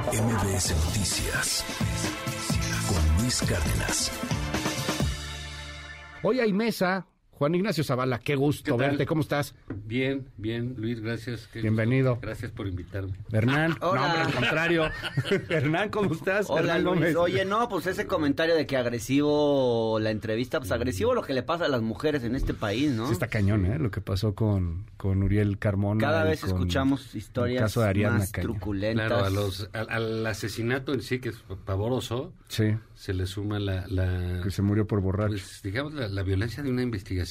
MBS Noticias con Luis Cárdenas. Hoy hay mesa. Juan Ignacio Zavala, qué gusto verte. ¿Cómo estás? Bien, bien, Luis, gracias. Qué Bienvenido. gusto. Gracias por invitarme. Hernán, no, Hola. hombre, al contrario. Hernán, ¿cómo estás? Hola Hernán Luis, Gómez. oye no, pues ese comentario de que agresivo la entrevista, pues agresivo lo que le pasa a las mujeres en este país, ¿no? Sí está cañón, ¿eh? Lo que pasó con, con Uriel Carmona. Cada vez con escuchamos historias caso de más truculentas. Claro, a los, al, al asesinato en sí, que es pavoroso, Sí, se le suma la, la que se murió por borracho. pues, digamos, la, la violencia de una investigación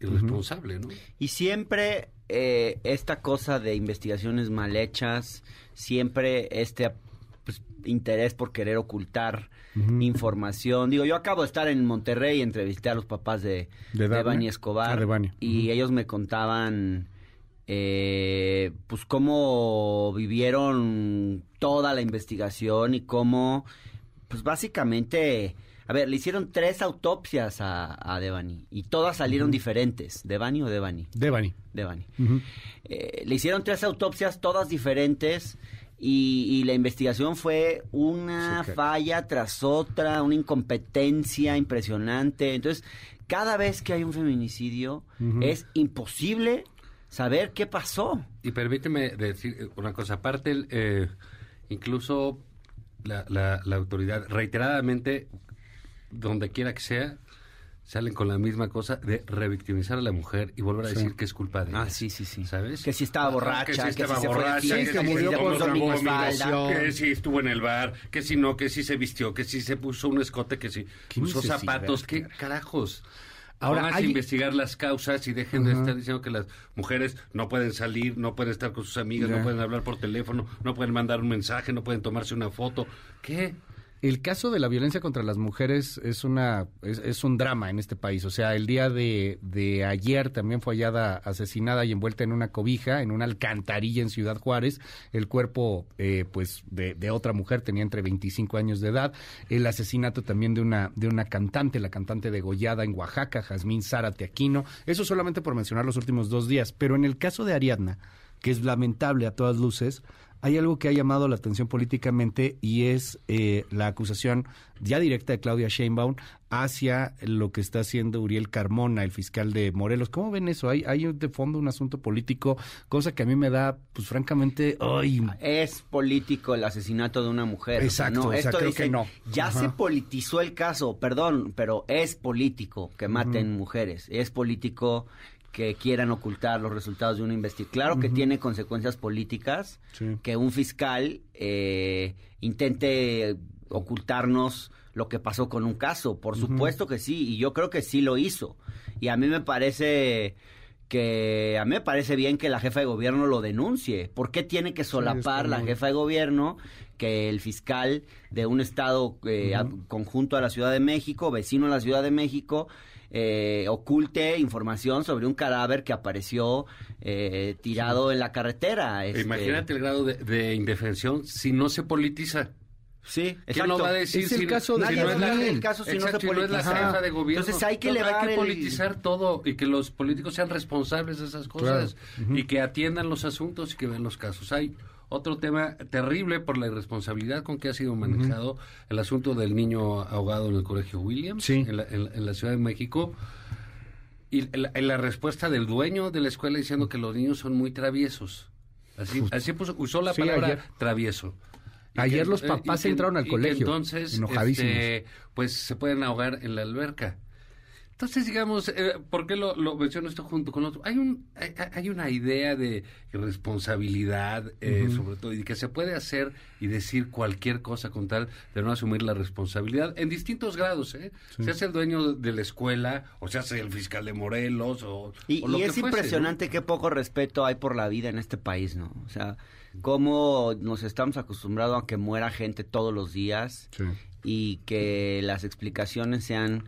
irresponsable, ¿no? Y siempre eh, esta cosa de investigaciones mal hechas, siempre este pues, interés por querer ocultar información. Digo, yo acabo de estar en Monterrey y entrevisté a los papás de, ¿De de? Bani Escobar. Ah, de Bani. Y ellos me contaban eh, pues cómo vivieron toda la investigación y cómo, pues básicamente, a ver, le hicieron tres autopsias a, a Devani y todas salieron diferentes. ¿Devani o Devani? Devani. Devani. Eh, le hicieron tres autopsias, todas diferentes, y, y la investigación fue una Sí, que- falla tras otra, una incompetencia impresionante. Entonces, cada vez que hay un feminicidio, es imposible saber qué pasó. Y permíteme decir una cosa, aparte, eh, incluso la, la, la autoridad, reiteradamente, donde quiera que sea, salen con la misma cosa de revictimizar a la mujer y volver a Sí. decir que es culpa de ella. Ah, sí, sí, sí. ¿Sabes? Que si estaba Ajá, borracha, que si que estaba si se fue de borracha, fiesta, que que si murió se por que si estuvo en el bar, que si no, que si se vistió, que si se puso un escote, que si ¿Qué usó zapatos, qué cara? carajos. Ahora, Ahora, a hay- investigar las causas y dejen de estar diciendo que las mujeres no pueden salir, no pueden estar con sus amigas, no pueden hablar por teléfono, no pueden mandar un mensaje, no pueden tomarse una foto. ¿Qué? El caso de la violencia contra las mujeres es una es, un drama en este país. O sea, el día de, de ayer también fue hallada asesinada y envuelta en una cobija, en una alcantarilla en Ciudad Juárez. El cuerpo, eh, pues, de, de otra mujer tenía entre 25 años de edad. El asesinato también de una de una cantante, la cantante degollada en Oaxaca, Jazmín Zárate Aquino. Eso solamente por mencionar los últimos dos días. Pero en el caso de Ariadna, que es lamentable a todas luces, hay algo que ha llamado la atención políticamente y es eh, la acusación ya directa de Claudia Sheinbaum hacia lo que está haciendo Uriel Carmona, el fiscal de Morelos. ¿Cómo ven eso? Hay, hay de fondo un asunto político, cosa que a mí me da, pues francamente, ay, Es político el asesinato de una mujer. O sea, Exacto, no, o sea, esto creo dice, que no. Ya Ajá. se politizó el caso, perdón, pero es político que maten mujeres. Es político que quieran ocultar los resultados de una investigación. Claro que tiene consecuencias políticas Sí. que un fiscal eh, intente ocultarnos lo que pasó con un caso. Por supuesto que sí, y yo creo que sí lo hizo. Y a mí me parece que a mí me parece bien que la jefa de gobierno lo denuncie. ¿Por qué tiene que solapar la jefa de gobierno que el fiscal de un estado eh, a- conjunto a la Ciudad de México, vecino a la Ciudad de México, eh, oculte información sobre un cadáver que apareció eh, tirado en la carretera? Este, Imagínate el grado de, de indefensión si no se politiza. Sí, ¿Quién lo va a decir Es el si, caso de si Nadie no es la, del caso si no Exacto, se si no es la politiza. jefa de gobierno? Entonces hay que No, elevar hay que el- politizar todo y que los políticos sean responsables de esas cosas y que atiendan los asuntos y que vean los casos. Hay otro tema terrible por la irresponsabilidad con que ha sido manejado el asunto del niño ahogado en el colegio Williams Sí. en, la, en la- en la Ciudad de México. Y la, la respuesta del dueño de la escuela diciendo que los niños son muy traviesos. Así, así puso- usó la Sí, palabra ayer. travieso. Ayer que- los eh, papás entraron al colegio, entonces, enojadísimos. este, pues se pueden ahogar en la alberca. Entonces, digamos, eh, ¿por qué lo, lo menciono esto junto con otro? Hay, un, hay, hay una idea de responsabilidad, eh, sobre todo, y que se puede hacer y decir cualquier cosa con tal de no asumir la responsabilidad en distintos grados, ¿eh? Se hace el dueño de la escuela, o se hace el fiscal de Morelos, o, Y, o lo y que es fuese, ¿no? impresionante qué poco respeto hay por la vida en este país, ¿no? O sea, cómo nos estamos acostumbrados a que muera gente todos los días Sí. y que las explicaciones sean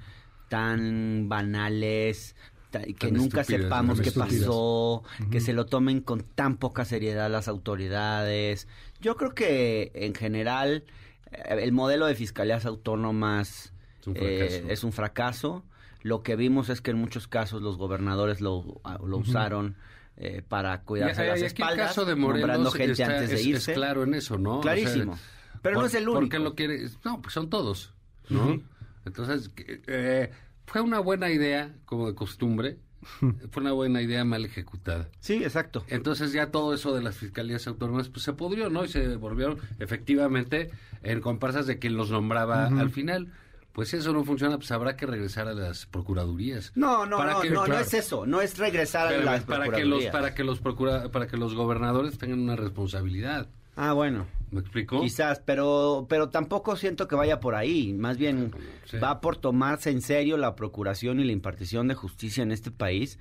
tan banales, que Tan nunca sepamos qué estúpidas. pasó, que se lo tomen con tan poca seriedad las autoridades. Yo creo que en general eh, el modelo de fiscalías autónomas Es un eh, fracaso. es un fracaso. Lo que vimos es que en muchos casos los gobernadores lo, a- lo usaron eh, para cuidarse Y- las y aquí espaldas, el caso de nombrando Morelos gente está- antes de es, irse. es claro en eso, ¿no? O sea, Clarísimo. Pero no por- es el ¿Por único. qué lo quiere? No, pues son todos, ¿no? Entonces, eh, fue una buena idea, como de costumbre, fue una buena idea mal ejecutada. Sí, exacto. Entonces ya todo eso de las fiscalías autónomas pues se pudrió, ¿no? Y se volvieron efectivamente en comparsas de quien los nombraba al final. Pues si eso no funciona, pues habrá que regresar a las procuradurías. No, no, Para no, que- no, no es eso, no es regresar a las para que los procuradurías. para que los procura, para que los gobernadores tengan una responsabilidad. Ah, bueno. ¿Me explico? Quizás, pero, pero tampoco siento que vaya por ahí. Más bien Sí. va por tomarse en serio la procuración y la impartición de justicia en este país,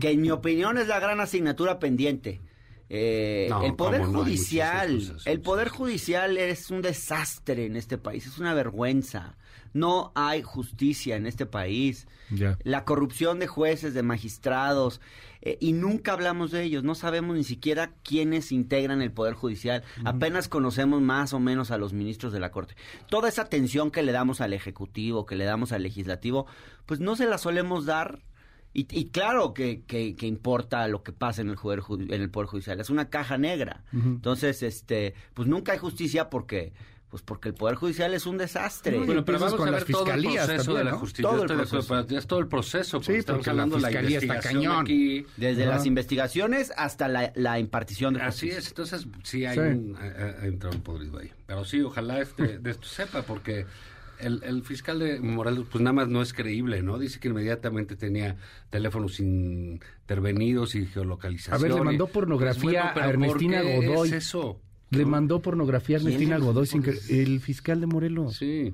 que en mi opinión es la gran asignatura pendiente. Eh, No, el poder no, judicial, cosas, el poder judicial es un desastre en este país, es una vergüenza. No hay justicia en este país. La corrupción de jueces, de magistrados, eh, y nunca hablamos de ellos. No sabemos ni siquiera quiénes integran el Poder Judicial. Apenas conocemos más o menos a los ministros de la Corte. Toda esa atención que le damos al Ejecutivo, que le damos al Legislativo, pues no se la solemos dar. Y, y claro que, que- que importa lo que pasa en el, poder, Ju- en el Poder Judicial. Es una caja negra. Entonces, este, pues nunca hay justicia porque... Pues porque el Poder Judicial es un desastre. No, Bueno, pero vamos con a las ver todo el proceso también, de la justicia. Todo el de proceso. todo el proceso. Sí, estamos porque la hablando de la fiscalía está cañón. aquí. Desde las investigaciones hasta la, la impartición de Así justicia. es, entonces sí hay Sí. un, ha- ha entrado un podrido ahí. Pero sí, ojalá este, de esto sepa, porque el, el fiscal de Morelos, pues nada más no es creíble, ¿no? Dice que inmediatamente tenía teléfonos intervenidos y geolocalización. A ver, le mandó pornografía pero a Ernestina ¿por qué Godoy. es eso? Le mandó pornografía a ¿Quién Ernestina es? Godoy, sin que- el fiscal de Morelos. Sí.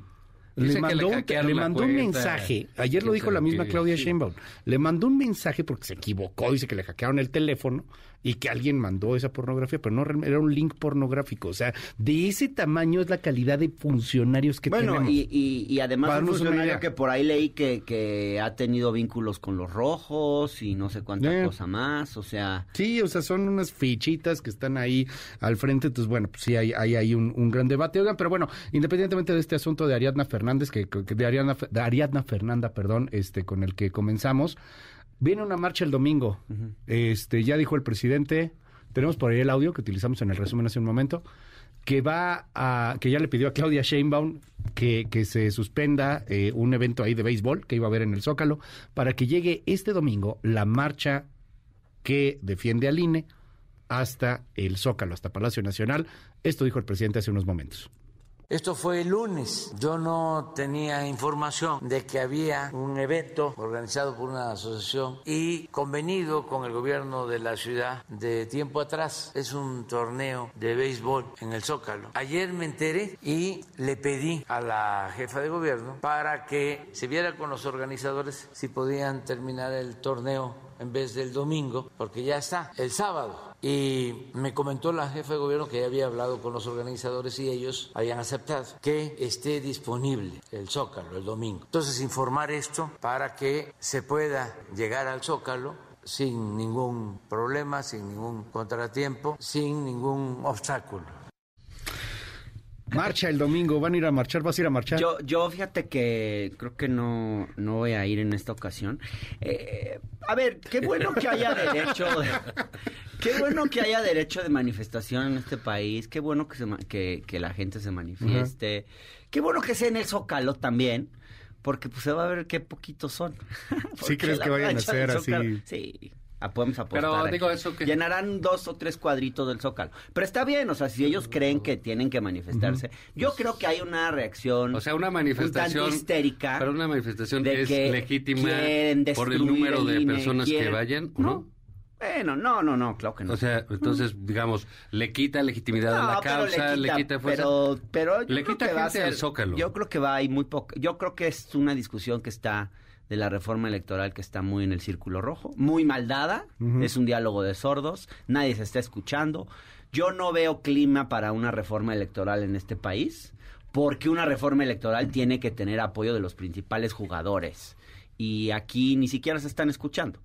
Le mandó, le mandó un mensaje, ayer lo ¿Quién dijo la misma? Claudia Sí. Sheinbaum, le mandó un mensaje porque se equivocó, dice que le hackearon el teléfono y que alguien mandó esa pornografía, pero no era un link pornográfico, o sea, de ese tamaño es la calidad de funcionarios que Bueno, tenemos. y, y, y además un funcionario que por ahí leí que, que ha tenido vínculos con los rojos y no sé cuánta Eh. cosa más, o sea... Sí, o sea, son unas fichitas que están ahí al frente, entonces bueno, pues sí hay, hay, hay un, un gran debate. Oigan, pero bueno, independientemente de este asunto de Ariadna Fernández, que, que- de Ariadna, de Ariadna Fernanda, perdón, este, con el que comenzamos, viene una marcha el domingo. Este, ya dijo el presidente, tenemos por ahí el audio que utilizamos en el resumen hace un momento, que va a, que ya le pidió a Claudia Sheinbaum que, que se suspenda eh, un evento ahí de béisbol que iba a haber en el Zócalo, para que llegue este domingo la marcha que defiende al INE hasta el Zócalo, hasta Palacio Nacional. Esto dijo el presidente hace unos momentos. Esto fue el lunes. Yo no tenía información de que había un evento organizado por una asociación y convenido con el gobierno de la ciudad de tiempo atrás. Es un torneo de béisbol en el Zócalo. Ayer me enteré y le pedí a la jefa de gobierno para que se viera con los organizadores si podían terminar el torneo en vez del domingo, porque ya está el sábado. Y me comentó la jefa de gobierno que ya había hablado con los organizadores y ellos habían aceptado que esté disponible el Zócalo el domingo. Entonces, informar esto para que se pueda llegar al Zócalo sin ningún problema, sin ningún contratiempo, sin ningún obstáculo. Marcha el domingo, van a ir a marchar, vas a ir a marchar. Yo, yo fíjate que creo que no, no voy a ir en esta ocasión. Eh, a ver, qué bueno que haya derecho, de- qué bueno que haya derecho de manifestación en este país, qué bueno que, se que, que la gente se manifieste, qué bueno que sea en el Zócalo también, porque pues se va a ver qué poquitos son. Porque crees que vayan a ser así? Sí. Ah, podemos apostar. Pero aquí. digo eso que- Llenarán dos o tres cuadritos del Zócalo. Pero está bien, o sea, si ellos creen que tienen que manifestarse. Yo creo que hay una reacción O sea, una un manifestación tanto histérica. Pero una manifestación de es que legítima quieren por el número el de INE, personas que vayan, ¿o no. ¿no? Bueno, no, no, no, claro que no. O sea, entonces, digamos, le quita legitimidad a la causa, le quita, fuerza. pero, pero yo Le creo quita que va a gente al Zócalo. Yo creo que va a ir muy poco. Yo creo que es una discusión que está de la reforma electoral que está muy en el círculo rojo, muy mal dada, es un diálogo de sordos, nadie se está escuchando. Yo no veo clima para una reforma electoral en este país, porque una reforma electoral tiene que tener apoyo de los principales jugadores. Y aquí ni siquiera se están escuchando.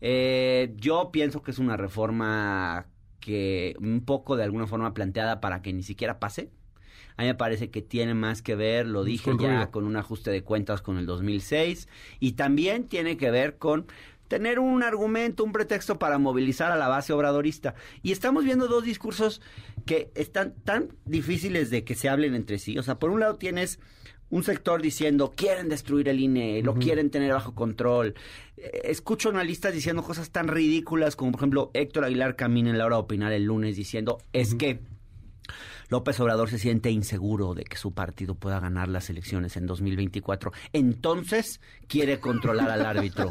Eh, yo pienso que es una reforma que un poco de alguna forma planteada para que ni siquiera pase. A mí me parece que tiene más que ver, lo dije ya, ruido. con un ajuste de cuentas con el 2006 y también tiene que ver con tener un argumento, un pretexto para movilizar a la base obradorista. Y estamos viendo dos discursos que están tan difíciles de que se hablen entre sí. O sea, por un lado tienes un sector diciendo quieren destruir el INE, lo quieren tener bajo control. Eh, Escucho analistas diciendo cosas tan ridículas como, por ejemplo, Héctor Aguilar Camina en la hora de opinar el lunes diciendo es que López Obrador se siente inseguro de que su partido pueda ganar las elecciones en 2024. Entonces quiere controlar al árbitro.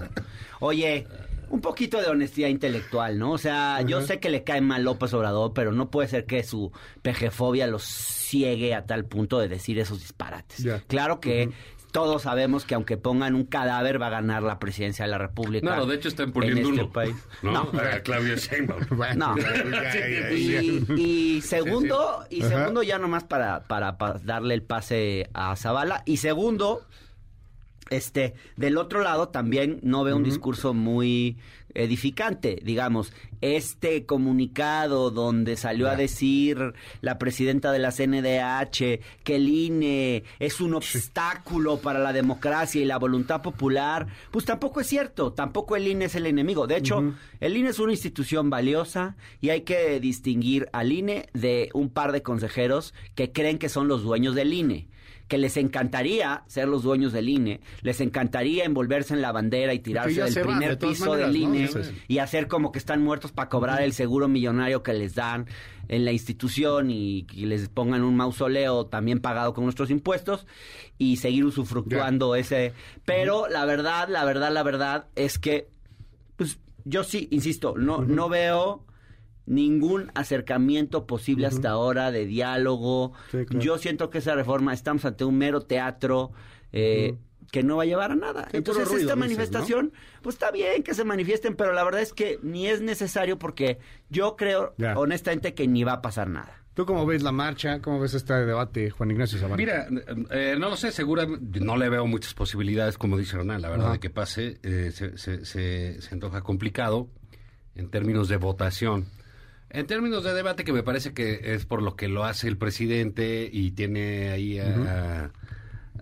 Oye, un poquito de honestidad intelectual, ¿no? O sea, yo sé que le cae mal López Obrador, pero no puede ser que su pejefobia los ciegue a tal punto de decir esos disparates. Claro que todos sabemos que aunque pongan un cadáver va a ganar la presidencia de la República. No, de hecho están poniendo en este uno. país. No, No. Claudia Sheinbaum. No. Y, y segundo, y segundo ya nomás para, para, para darle el pase a Zavala. Y segundo, este, del otro lado también no veo un discurso muy edificante, digamos, este comunicado donde salió a decir la presidenta de la CNDH que el INE es un obstáculo para la democracia y la voluntad popular, pues tampoco es cierto, tampoco el INE es el enemigo. De hecho, el INE es una institución valiosa y hay que distinguir al INE de un par de consejeros que creen que son los dueños del INE que les encantaría ser los dueños del INE, les encantaría envolverse en la bandera y tirarse del se van, primer de piso maneras, del ¿no? INE y hacer como que están muertos para cobrar el seguro millonario que les dan en la institución y, y les pongan un mausoleo también pagado con nuestros impuestos y seguir usufructuando ese. Pero la verdad, la verdad, la verdad es que, pues yo sí, insisto, no, no veo ningún acercamiento posible hasta ahora de diálogo. Sí, claro. Yo siento que esa reforma estamos ante un mero teatro eh, que no va a llevar a nada. Sí, Entonces ruido, esta dices, manifestación, pues está bien que se manifiesten, pero la verdad es que ni es necesario porque yo creo Ya. honestamente que ni va a pasar nada. ¿Tú cómo ves la marcha? ¿Cómo ves este debate, Juan Ignacio Zavala? Mira, eh, no lo sé, seguramente no le veo muchas posibilidades, como dice Ronald, la verdad, Ajá. de que pase. eh, se, se, se, se antoja complicado en términos de votación. En términos de debate, que me parece que es por lo que lo hace el presidente y tiene ahí a-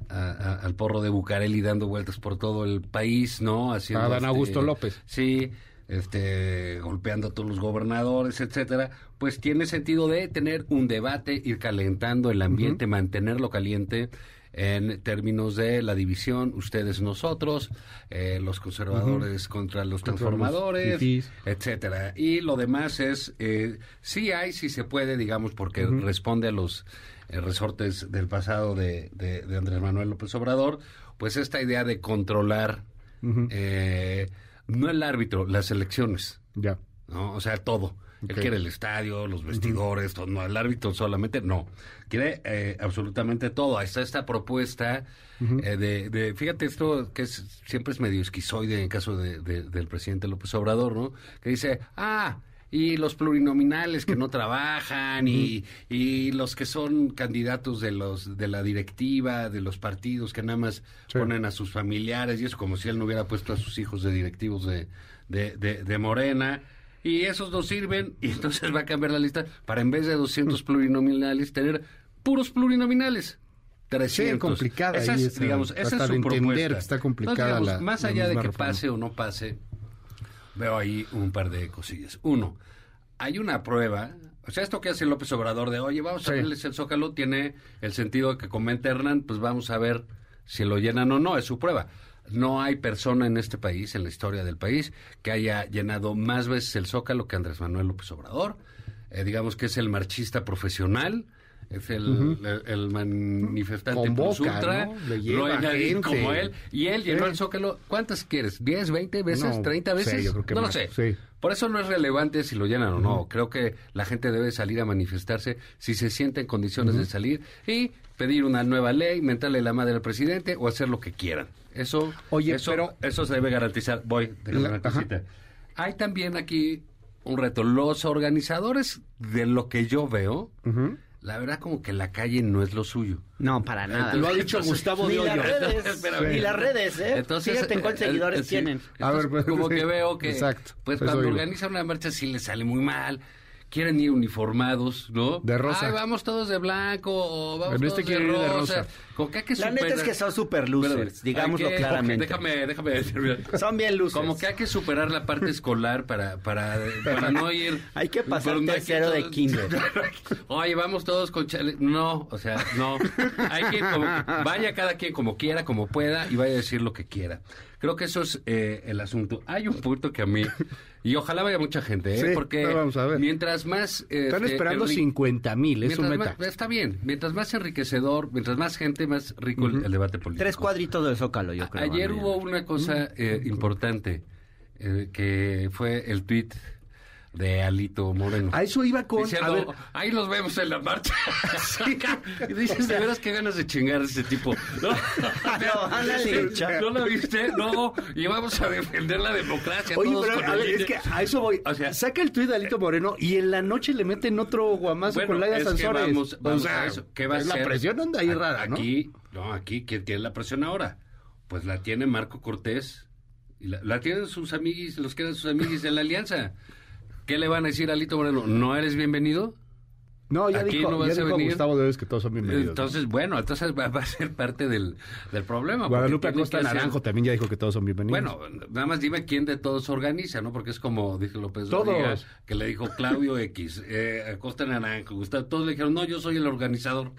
a- a- al porro de Bucareli dando vueltas por todo el país, ¿no? Haciendo, A Dan este, Augusto López. Sí, este, golpeando a todos los gobernadores, etcétera, pues tiene sentido de tener un debate, ir calentando el ambiente, mantenerlo caliente en términos de la división, ustedes nosotros, eh, los conservadores contra los Contra los transformadores, etcétera. Y lo demás es, eh, sí hay, sí se puede, digamos, porque responde a los eh, resortes del pasado de, de- de Andrés Manuel López Obrador, pues esta idea de controlar, eh, no el árbitro, las elecciones, Ya. ¿no? O sea, todo. Él quiere el estadio, los vestidores, todo, no, el árbitro solamente, no. Quiere eh, absolutamente todo. Ahí está esta propuesta eh, de, de- fíjate esto que es, siempre es medio esquizoide en el caso de- de- del presidente López Obrador, ¿no? Que dice, ah, y los plurinominales que no trabajan y, y los que son candidatos de los de la directiva de los partidos que nada más Sí. ponen a sus familiares y eso como si él no hubiera puesto a sus hijos de directivos de, de, de- de Morena y esos no sirven y entonces va a cambiar la lista para en vez de 200 plurinominales tener puros plurinominales 300 Sí, complicada esa es, digamos esa es su de entender propuesta que está complicada digamos, la- más la allá de que reforma. pase o no pase veo ahí un par de cosillas. Uno, hay una prueba, o sea, esto que hace López Obrador de, oye, vamos a Sí. abrirles el Zócalo, tiene el sentido que comenta Hernán, pues vamos a ver si lo llenan o no, es su prueba. No hay persona en este país, en la historia del país, que haya llenado más veces el Zócalo que Andrés Manuel López Obrador. Eh, digamos que es el marchista profesional, es el, el- el manifestante Convoca, ¿no? Le lleva hay nadie gente. como él, y él llenó Sí. el Zócalo, ¿cuántas quieres? ¿10, 20 veces? No, ¿30 sí, veces? yo creo que no más, lo sé. sí. Por eso no es relevante si lo llenan o no. Creo que la gente debe salir a manifestarse si se siente en condiciones de salir y pedir una nueva ley, mentarle la madre al presidente o hacer lo que quieran. Eso, Oye, eso, pero- eso se debe garantizar. Voy, La- una. Hay también aquí un reto. Los organizadores de lo que yo veo. La verdad como que la calle no es lo suyo. No, para nada. Lo ha dicho Gustavo ni de las redes, Espérame. ni las redes, ¿eh? Entonces, Fíjate en cuántos eh, seguidores sí. tienen. A ver, pues, como sí. que veo que, Exacto. pues cuando digo. organiza una marcha sí le sale muy mal, quieren ir uniformados, ¿no? De rosa. Ay, vamos todos de blanco o vamos En todos este de quieren ir de rosa. Como que hay que La neta es que son super losers, digámoslo que- claramente. Déjame, déjame decir. Son bien losers. Como que hay que superar la parte escolar para, para, para no ir. Hay que pasar hay tercero de kinder. Oye, vamos todos con chale. No, o sea, no. Hay que ir como que vaya cada quien como quiera, como pueda y vaya a decir lo que quiera. Creo que eso es eh, el asunto. Hay un punto que a mí y ojalá vaya mucha gente, ¿eh? Sí, porque pero vamos a ver. mientras más Están este, esperando enri- 50 mil, es su mientras meta. más- está bien. Mientras más enriquecedor, mientras más gente, más rico el, el debate político. Tres cuadritos del Zócalo, yo creo. Ayer hubo una cosa eh, importante eh, que fue el tweet de Alito Moreno. A eso iba con... Diciendo, a ver, ahí los vemos en la marcha. y dices, de veras, qué ganas de chingar a ese tipo. No, No, ándale, cha- ¿No lo viste? No, y vamos a defender la democracia. Oye, todos pero con a ver, es que a eso voy. O sea- Saca el tuit de Alito Moreno y en la noche le meten otro guamazo Bueno, con Laida es que Sansores. vamos- vamos o sea, a eso. ¿Qué va a la hacer? presión anda ahí A- rara, ¿no? Aquí, no, aquí, ¿quién tiene la presión ahora? Pues la tiene Marco Cortés. Y la, la tienen sus amiguis, los que eran sus amiguis de la alianza. ¿Qué le van a decir a Alito Moreno? ¿No eres bienvenido? No, ya Aquí dijo, no ya vas a dijo venir. Gustavo Debes que todos son bienvenidos. Entonces, bueno, entonces va, va a ser parte del, del problema. Guadalupe Acosta Naranjo también ya dijo que todos son bienvenidos. Bueno, nada más dime quién de todos organiza, ¿no? Porque es como dijo López Todos. Que le dijo Claudio X, eh, Acosta Naranjo, Gustavo, todos le dijeron, no, yo soy el organizador.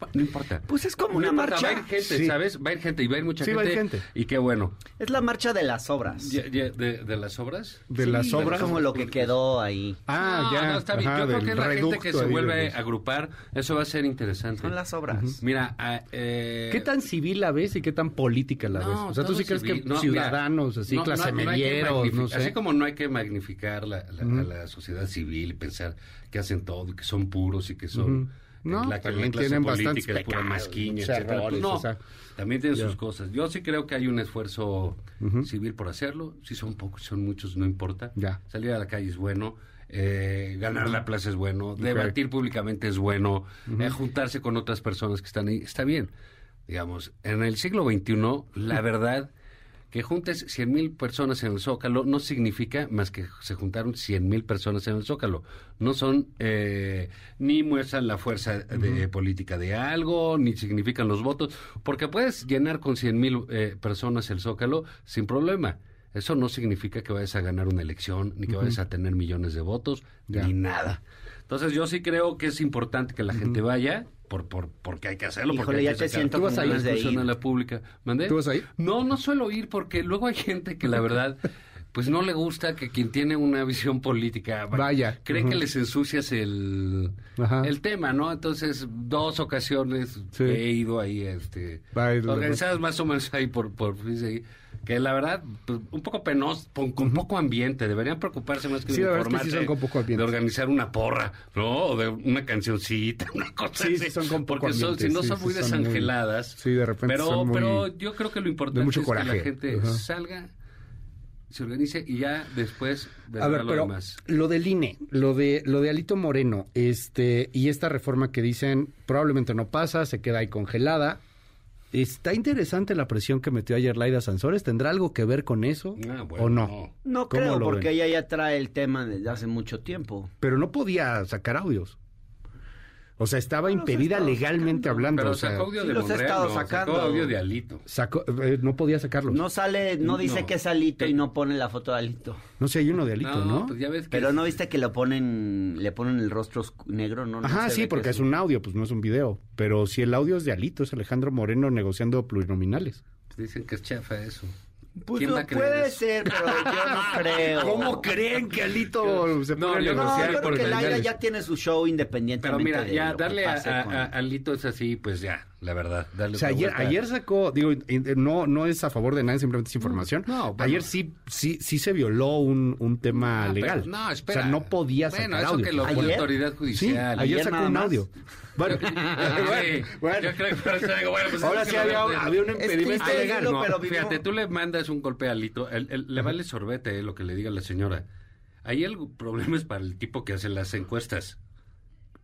Bueno, no importa. Pues es como No una importa, marcha. Va a ir gente, Sí. ¿sabes? Va a ir gente y va a ir mucha Sí, va a gente. ir gente. Y qué bueno. Es la marcha de las obras. De, de las obras? de Sí, las es obras. como lo que quedó ahí. Ah, No, ya. no, está bien. ajá, Yo creo que la gente que se ahí vuelve a agrupar, eso va a ser interesante. Son las obras. Mira, ah, eh, ¿Qué tan civil la ves y qué tan política la No, ves? O sea, ¿tú sí crees civil. que No, ciudadanos, mira, así, no, clase medieros, no magnific- sé? Así como no hay que magnificar la, la- a la sociedad civil y pensar que hacen todo y que son puros y que son... No, la, también la clase tienen política bastantes es pura masquiña, errores, Pues no, o sea, también tienen sus cosas. Yo sí creo que hay un esfuerzo civil por hacerlo. Si son pocos, si son muchos, no importa. Ya. Salir a la calle es bueno. eh, ganar la plaza es bueno. Debatir públicamente es bueno. eh, juntarse con otras personas que están ahí está bien. Digamos, en el siglo XXI, la verdad, que juntes 100 mil personas en el Zócalo no significa más que se juntaron 100 mil personas en el Zócalo. No son, eh, ni muestran la fuerza de, política de algo, ni significan los votos, porque puedes llenar con 100 mil eh, personas el Zócalo sin problema. Eso no significa que vayas a ganar una elección, ni que vayas a tener millones de votos, Ya. ni nada. Entonces yo sí creo que es importante que la gente vaya, por, por, porque hay que hacerlo. porque hay ya que te siento ganas de discusión ir. a la pública. ¿Mandé? ¿Tú vas a ir? No, no suelo ir porque luego hay gente que la verdad, pues no le gusta que quien tiene una visión política Vaya. cree que les ensucias el, Ajá. el tema, ¿no? Entonces, dos ocasiones Sí. he ido ahí, este, organizadas más o menos ahí por, por ahí, que la verdad, pues, un poco penoso, con, con poco ambiente, deberían preocuparse más que Sí, de es que sí informarse, son con poco ambiente. de organizar una porra, ¿no? O de una cancioncita, una cosa Sí, así. sí son con poco Porque son, ambiente, si no son muy son muy- desangeladas. Sí, de repente pero, son muy- pero yo creo que lo importante mucho es que la gente Ajá. salga, se organice y ya después A ver, lo pero demás. lo del INE, lo de lo de Alito Moreno, este y esta reforma que dicen probablemente no pasa, se queda ahí congelada. Está interesante la presión que metió ayer Laida Sansores. ¿Tendrá algo que ver con eso Ah, bueno, o no? no. No ¿Cómo creo, porque ven? ella ya trae el tema desde hace mucho tiempo. Pero no podía sacar audios. O sea, estaba No impedida legalmente sacando. hablando. Pero o sea, sacó audio sí de los he Monreal, estado no, sacando. sacó audio de Alito. sacó- eh, no podía sacarlos. No sale, no dice No. que es Alito y no pone la foto de Alito. No sé, hay uno de Alito, ¿no? pues ya ves que Pero es- no viste que lo ponen, le ponen el rostro negro, ¿no? no Ajá, sí, porque es un audio, pues no es un video. Pero si el audio es de Alito, es Alejandro Moreno negociando plurinominales. Dicen que es chafa eso. Pues ¿Quién lo va a creer puede eso? ser, pero yo no creo. ¿Cómo creen que Alito se No, yo No, negociar yo creo que Laira ya tiene su show independientemente Pero mira, ya darle a, pase a, con- a- a Alito es así, pues ya, la verdad. Darle O sea, ayer, ayer sacó, digo, no, no es a favor de nadie, simplemente es información. no, bueno. Ayer sí, sí, sí se violó un, un tema Ah, pero- legal. no, espera. O sea, no podía sacar Bueno, eso audio. que lo ¿Ayer? la autoridad Sí, judicial. ayer, ¿Ayer sacó nada un audio. Bueno, Sí, bueno. yo creo que por eso digo, bueno, pues ahora es sí había, había un Es impedimento triste legal. ¿no? pero Fíjate, tú le mandas un golpe Alito, él- él- le vale sorbete eh, lo que le diga la señora. Ahí el problema es para el tipo que hace las encuestas.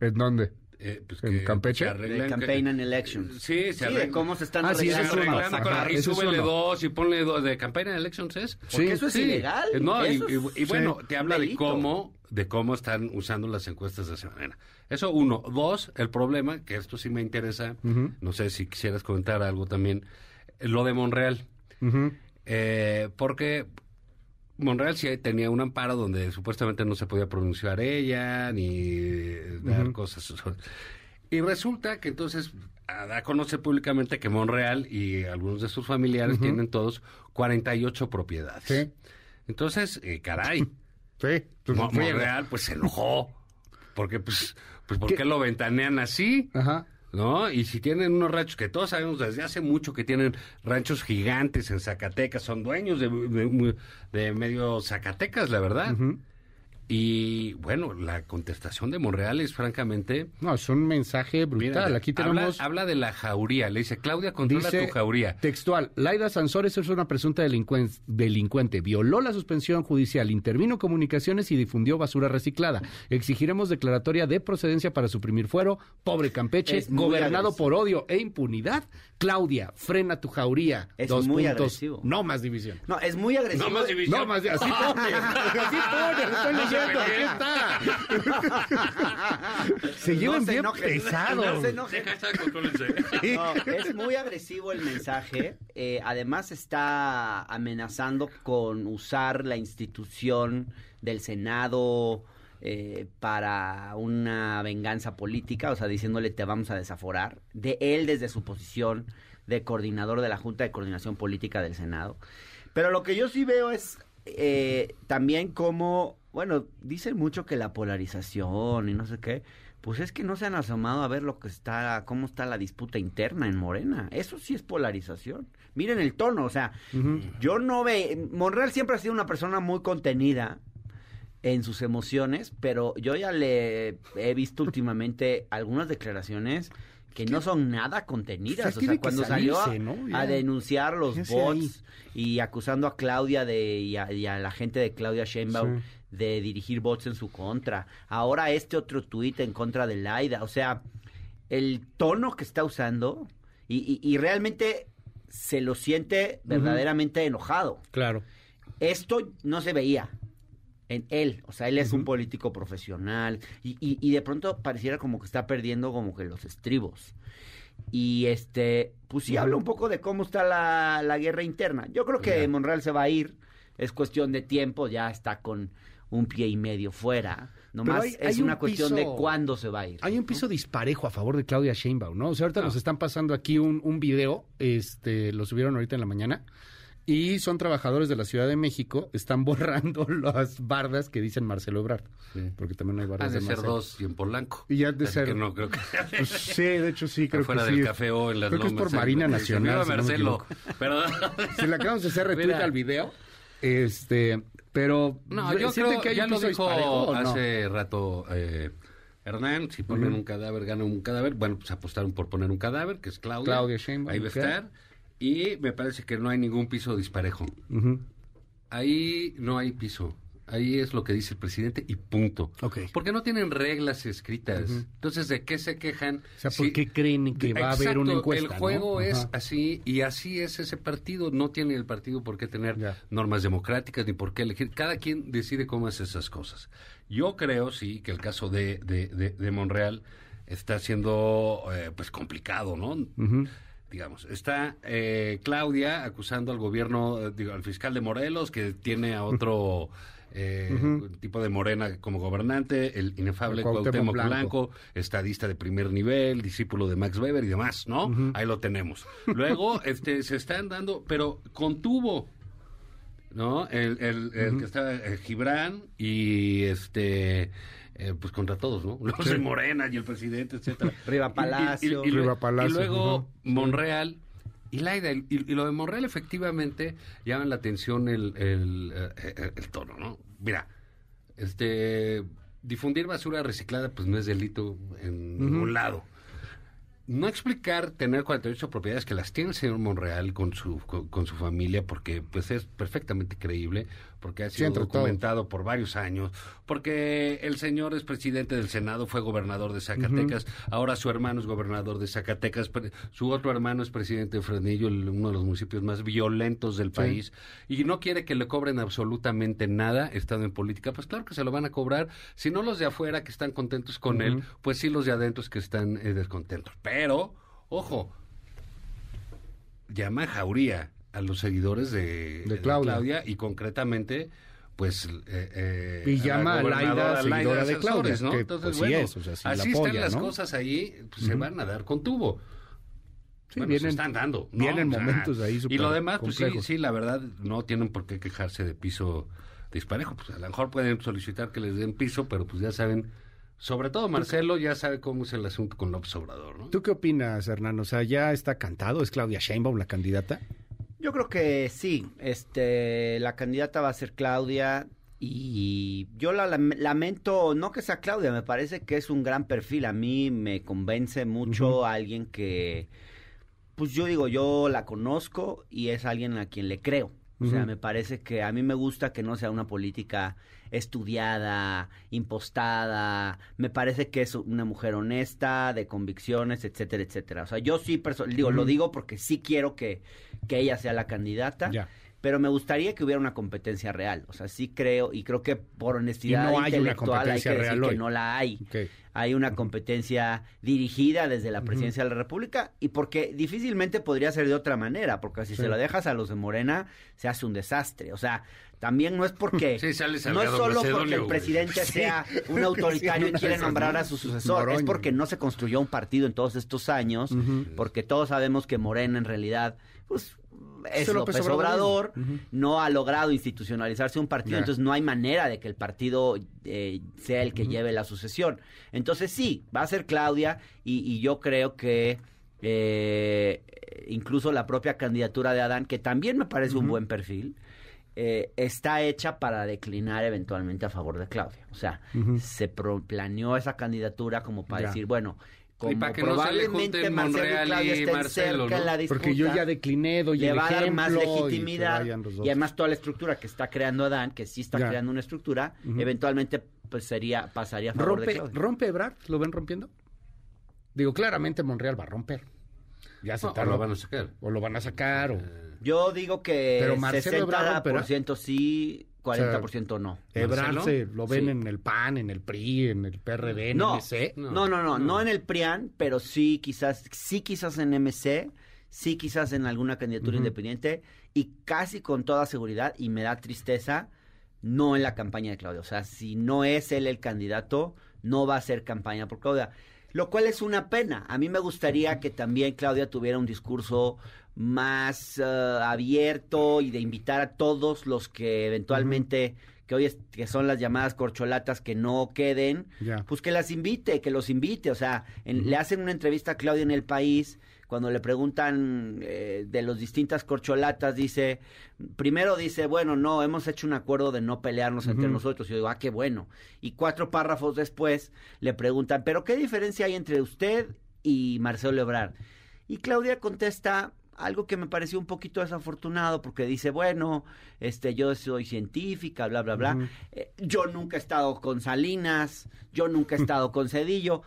¿En dónde? Eh, pues ¿En que Campeche? se arreglan de que- campaign and elections. Sí, se Sí, de cómo se están Ah, sí, Se eso es arreglando uno. para arreglan con- sacar. y eso es súbele uno. dos y ponle dos de campaign elections es. Porque eso es ilegal. No, y, y- y bueno, sí. te habla de cómo de cómo están usando las encuestas de esa manera. Eso uno. Dos, el problema, que esto sí me interesa, no sé si quisieras comentar algo también, lo de Monreal. Eh, porque Monreal sí tenía un amparo donde supuestamente no se podía pronunciar ella ni dar cosas. Y resulta que entonces da a conocer públicamente que Monreal y algunos de sus familiares tienen todos 48 propiedades. Sí. Entonces, eh, caray, Sí. pues, Mo- fue- Monreal pues se enojó. Porque pues, pues ¿por qué lo ventanean así? Ajá. ¿No? Y si tienen unos ranchos que todos sabemos desde hace mucho que tienen ranchos gigantes en Zacatecas, son dueños de, de- medio Zacatecas, la verdad. Y bueno, la contestación de Monreal es francamente... No, es un mensaje brutal. Mira, Aquí habla- tenemos... Habla, de la jauría. Le dice, Claudia, controla Dice tu jauría. textual, Laida Sansores es una presunta delincuen- delincuente, violó la suspensión judicial, intervino comunicaciones y difundió basura reciclada. Exigiremos declaratoria de procedencia para suprimir fuero, pobre Campeche, Es gobernado por odio e impunidad. Claudia, frena tu jauría. Es Dos muy puntos, agresivo. no más división. No, es muy agresivo. No más división. No más, así pone, así pone, estoy leyendo, aquí está. Se llevan bien pesados. no se enojen. Contrólese. No, es muy agresivo el mensaje. Eh, además está amenazando con usar la institución del Senado eh, para una venganza política, o sea, diciéndole te vamos a desaforar. De él desde su posición de coordinador de la Junta de Coordinación Política del Senado. Pero lo que yo sí veo es eh, también como, bueno, dicen mucho que la polarización y no sé qué, pues es que no se han asomado a ver lo que está, cómo está la disputa interna en Morena. Eso sí es polarización. Miren el tono, o sea, yo no ve, Monreal siempre ha sido una persona muy contenida en sus emociones, pero yo ya le he visto últimamente algunas declaraciones que no son nada contenidas. O sea, cuando salió a, denunciar los bots y acusando a Claudia de y a, y a la gente de Claudia Sheinbaum Sí. De dirigir bots en su contra. Ahora este otro tuit en contra de Laida. O sea, el tono que está usando y, y- y realmente se lo siente verdaderamente enojado. Claro. Esto no se veía en él. O sea, él es un político profesional y, y- y de pronto pareciera como que está perdiendo como que los estribos. Y este, pues sí habla un poco de cómo está la, la guerra interna. Yo creo que. Monreal se va a ir. Es cuestión de tiempo, ya está con un pie y medio fuera. Nomás hay- es hay una un cuestión de cuándo se va a ir. Hay un piso disparejo a favor de Claudia Sheinbaum, ¿no? O sea, ahorita nos están pasando aquí un, un video, este, lo subieron ahorita en la mañana, y son trabajadores de la Ciudad de México, están borrando las bardas que dicen Marcelo Ebrard, Sí. porque también hay Han bardas de de ser Marcelo. dos y en Polanco. Y ya de Así ser- que no creo que Pues sí, de hecho sí, creo afuera que del sí. café o en las Creo que es por Marina en- Nacional, si no Marcelo. Pero Se le acabamos de hacer retweet Mira. al video, este, pero... No, yo ¿sienten creo que ya lo dijo no? hace rato eh, Hernán, si ponen un cadáver, ganan un cadáver. Bueno, pues apostaron por poner un cadáver, que es Claudia. Claudia Sheinbaum, Ahí va a estar. Y me parece que no hay ningún piso disparejo. Ahí no hay piso. Ahí es lo que dice el presidente y punto. Ok. Porque no tienen reglas escritas. Entonces, ¿de qué se quejan? O sea, ¿por Si- qué creen que va a haber una encuesta? El no? juego es Ajá. así y así es ese partido. No tiene el partido por qué tener Ya. normas democráticas ni por qué elegir. Cada quien decide cómo hace esas cosas. Yo creo, sí, que el caso de, de, de- de Monreal está siendo eh, pues complicado, ¿no? Digamos. Está eh, Claudia acusando al gobierno, eh, digo, al fiscal de Morelos, que tiene a otro eh, tipo de Morena como gobernante, el inefable Cuauhtémoc Cuauhtémoc Blanco. Blanco. estadista de primer nivel, discípulo de Max Weber y demás, ¿no? Ahí lo tenemos. Luego, este, se están dando, pero contuvo, ¿no? El, el, el que está eh, Gibran y este... eh, pues contra todos, ¿no? Los de Morena y el presidente, etcétera. Riva Y- y- y- Palacio. y Riva Palacio, Y luego. Monreal y Laida. Y, y lo de Monreal efectivamente llama la atención el, el, eh, el- el tono, ¿no? Mira, este difundir basura reciclada pues no es delito en ningún lado. No explicar tener 48 propiedades que las tiene el señor Monreal con su con, con su familia porque pues es perfectamente creíble porque ha sido documentado por varios años, porque el señor es presidente del Senado, fue gobernador de Zacatecas, ahora su hermano es gobernador de Zacatecas, su otro hermano es presidente de Fresnillo, uno de los municipios más violentos del país, y no quiere que le cobren absolutamente nada estando en política, pues claro que se lo van a cobrar, si no los de afuera que están contentos con él, pues sí los de adentro que están eh, descontentos. Pero, ojo, llama jauría a los seguidores de, De Claudia. y concretamente pues eh, eh, Y llama a Laida, gobernadora seguidora de Claudia, ¿no? que, Entonces, pues, sí bueno, es, o sea, sí la así apoya, están las ¿no? cosas ahí, pues, se van a dar con tubo. Sí, Bueno, vienen- se están dando. ¿no? vienen O sea, momentos ahí Y súper lo demás, pues sí, sí, la verdad, no tienen por qué quejarse de piso disparejo. Pues a lo mejor pueden solicitar que les den piso, pero pues ya saben, sobre todo Marcelo ya sabe cómo es el asunto con López Obrador, ¿no? ¿Tú qué opinas, Hernán? O sea, ¿ya está cantado? ¿Es Claudia Sheinbaum la candidata? Yo creo que sí. Este, la candidata va a ser Claudia y yo la lam- lamento, no que sea Claudia, me parece que es un gran perfil. A mí me convence mucho alguien que, pues yo digo, yo la conozco y es alguien a quien le creo. O sea, me parece que a mí me gusta que no sea una política estudiada, impostada. Me parece que es una mujer honesta, de convicciones, etcétera, etcétera. O sea, yo sí, digo, lo digo porque sí quiero que, que ella sea la candidata. Ya. Pero me gustaría que hubiera una competencia real. O sea, sí creo, y creo que por honestidad Y no hay una intelectual hay que competencia decir real que no la hay. Hay una competencia dirigida desde la presidencia de la República y porque difícilmente podría ser de otra manera, porque si Sí. se lo dejas a los de Morena, se hace un desastre. O sea, también no es porque... Sí, sale no es solo Macedonio, porque el presidente sea un autoritario y quiere nombrar a su sucesor. Es porque no se construyó un partido en todos estos años, porque todos sabemos que Morena en realidad, pues... Es López, López Obrador, no ha logrado institucionalizarse un partido, entonces no hay manera de que el partido eh, sea el que lleve la sucesión. Entonces sí, va a ser Claudia y, y yo creo que eh, incluso la propia candidatura de Adán, que también me parece un buen perfil, eh, está hecha para declinar eventualmente a favor de Claudia. O sea, se planeó esa candidatura como para Ya. decir, bueno, como para que no se le probablemente junten Marcelo y Monreal Claudia y estén Marcelo, cerca en ¿no? la disputa, Porque yo ya decliné, doy le el va a dar más y legitimidad dos. y además toda la estructura que está creando Adán, que sí está Ya. creando una estructura, Ujú. eventualmente pues sería pasaría a favor de ¿Rompe, Claudia. ¿Rompe Ebrard? ¿Lo ven rompiendo? Digo, claramente Monreal va a romper. Ya se No, o tardó. lo van a sacar. O lo van a sacar. O... Yo digo que Pero Marcelo Ebrard romperá. 60% sí, 40% no. Ebrard se lo ven Sí. en el PAN, en el PRI, en el PRD, en No, MC. no, no, no, no, en el PRIAN, pero sí quizás, sí quizás en MC, sí quizás en alguna candidatura independiente y casi con toda seguridad, y me da tristeza, no en la campaña de Claudia. O sea, si no es él el candidato, no va a ser campaña por Claudia. Lo cual es una pena. A mí me gustaría que también Claudia tuviera un discurso más eh, abierto y de invitar a todos los que eventualmente, que hoy es- que son las llamadas corcholatas, que no queden, pues que las invite, que los invite. O sea, en- le hacen una entrevista a Claudia en el país, cuando le preguntan eh, de los distintas corcholatas, dice, primero dice, bueno, no, hemos hecho un acuerdo de no pelearnos entre nosotros. Y yo digo, ah, qué bueno. Y cuatro párrafos después le preguntan, pero ¿qué diferencia hay entre usted y Marcelo Ebrard? Y Claudia contesta algo que me pareció un poquito desafortunado porque dice, bueno, este yo soy científica, bla bla bla. Eh, yo nunca he estado con Salinas, yo nunca he estado con Cedillo.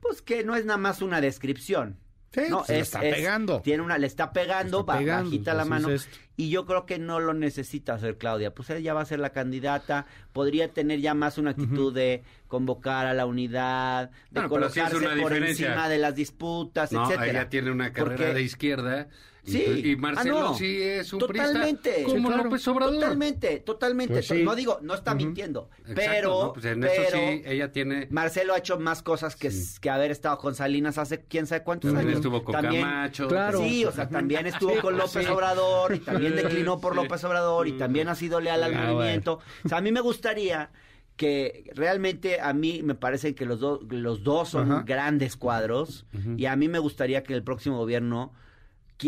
Pues que no es nada más una descripción. Sí, no, pues le está pegando. Tiene una, le está pegando, Le está ba- pegando, bajita la mano. es. Y yo creo que no lo necesita hacer Claudia. Pues ella va a ser la candidata. Podría tener ya más una actitud de convocar a la unidad, de Bueno, colocarse por diferencia. encima de las disputas, No, etcétera. ella tiene una carrera Porque- de izquierda. Sí. y Marcelo Ah, no. sí es un Totalmente. priista como Sí, claro. López Obrador. Totalmente, totalmente. Pues sí. No digo, no está mintiendo. Exacto, pero, ¿no? Pues en pero eso sí, ella tiene... Marcelo ha hecho más cosas que, Sí. que haber estado con Salinas hace quién sabe cuántos También años. estuvo con También- Camacho. Claro. Sí, o sea, también estuvo con pues López. Obrador y también Sí, declinó por. López Obrador y también ha sido leal al Ah, movimiento. O sea, a mí me gustaría que realmente a mí me parece que los, dos los dos son Ajá. grandes cuadros y a mí me gustaría que el próximo gobierno,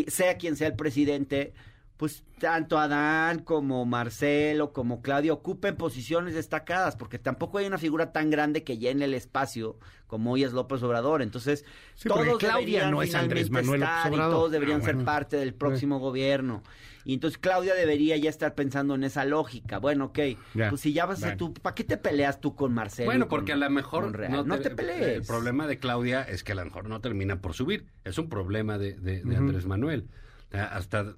sea quien sea el presidente, pues tanto Adán como Marcelo como Claudio ocupen posiciones destacadas, porque tampoco hay una figura tan grande que llene el espacio como hoy es López Obrador. Entonces, Sí, todos Claudia deberían no es Andrés finalmente Manuel López y todos deberían Ah, ser parte del próximo gobierno. Y entonces Claudia debería ya estar pensando en esa lógica. Bueno, ok, Ya. pues si ya vas a tú, ¿para qué te peleas tú con Marcelo? Bueno, con- porque a lo mejor con Real? no, te, pelees. El problema de Claudia es que a lo mejor no termina por subir. Es un problema de, de- de Andrés Manuel. Hasta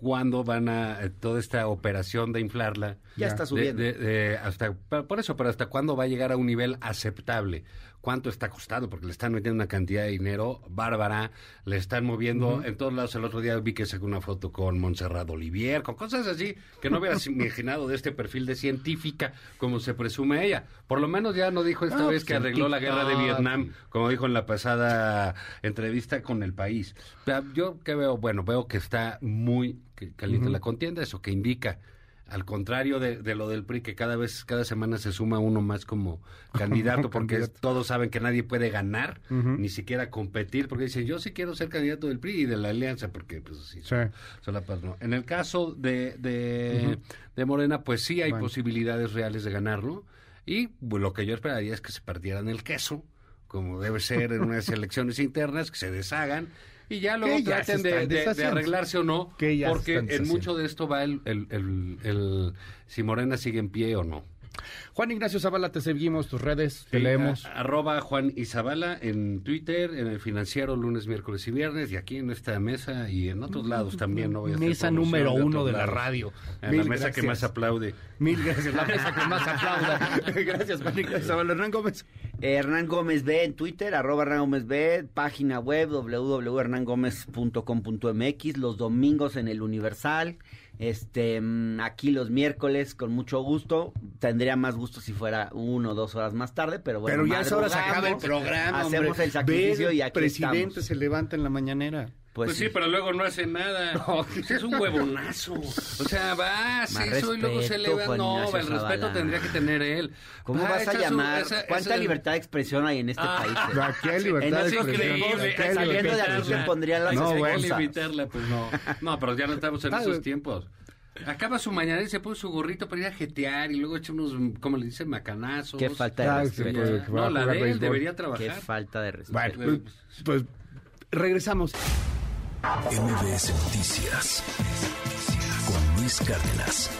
cuándo van a eh, toda esta operación de inflarla. Ya está subiendo. De- de- de- hasta por eso, pero hasta cuándo va a llegar a un nivel aceptable. ¿Cuánto está costando? Porque le están metiendo una cantidad de dinero bárbara, le están moviendo en todos lados. El otro día vi que sacó una foto con Montserrat Olivier, con cosas así que no hubieras imaginado de este perfil de científica como se presume ella. Por lo menos ya no dijo esta No, vez que arregló la guerra de. Vietnam, como dijo en la pasada entrevista con el país. Yo que veo, bueno, veo que está muy caliente la contienda, eso que indica. Al contrario de, de lo del PRI, que cada vez, cada semana se suma uno más como candidato, porque candidato. todos saben que nadie puede ganar, ni siquiera competir, porque dicen, yo sí quiero ser candidato del PRI y de la alianza, porque pues sí, Sí. solapas no. En el caso de, de, de Morena, pues sí hay Bueno. posibilidades reales de ganarlo, y pues, lo que yo esperaría es que se partieran el queso, como debe ser en unas elecciones internas, que se deshagan, y ya luego ya traten de, de- arreglarse o no, porque en mucho de esto va el, el, el- el- si Morena sigue en pie o no. Juan Ignacio Zavala, te seguimos, tus redes, te Sí, leemos. a- arroba Juan Izabala en Twitter, en el financiero lunes, miércoles y viernes, y aquí en esta mesa y en otros lados también. No voy a hacer Mesa número uno de la radio. En Mil la mesa que más aplaude. Mil gracias, la mesa que más aplauda. gracias, Juan Ignacio Zavala. Hernán Gómez. Hernán Gómez B en Twitter, arroba Hernán Gómez B, página web www.hernangomez.com.mx, los domingos en el Universal, este, mm, aquí los miércoles con mucho gusto, tendría más gusto si fuera uno o dos horas más tarde, pero bueno, Pero ya hora se acaba el programa, hacemos hombre. el sacrificio y aquí presidente estamos. se levanta en la mañanera. Pues, sí, pero luego no hace nada. es un huevonazo. O sea, va, sí, eso y luego se respeto, le va. Juan No, Ignacio el respeto Zavala. tendría que tener él. ¿Cómo Va, vas a echa su- llamar? esa- ¿Cuánta esa- libertad de expresión hay en este Ah, país? eh? Hay libertad de expresión. saliendo de aquí se pondrían las No, limitarla, pues no. No, pero ya no estamos en Ah, esos tiempos. Acaba su mañana y se puso su gorrito para ir a jetear y luego echa unos, ¿cómo le dicen? Macanazos. Qué falta de Ah, respeto. sí, a No, la de él debería Qué trabajar. falta de respeto. Bueno, pues, pues regresamos. MBS Noticias con Luis Cárdenas.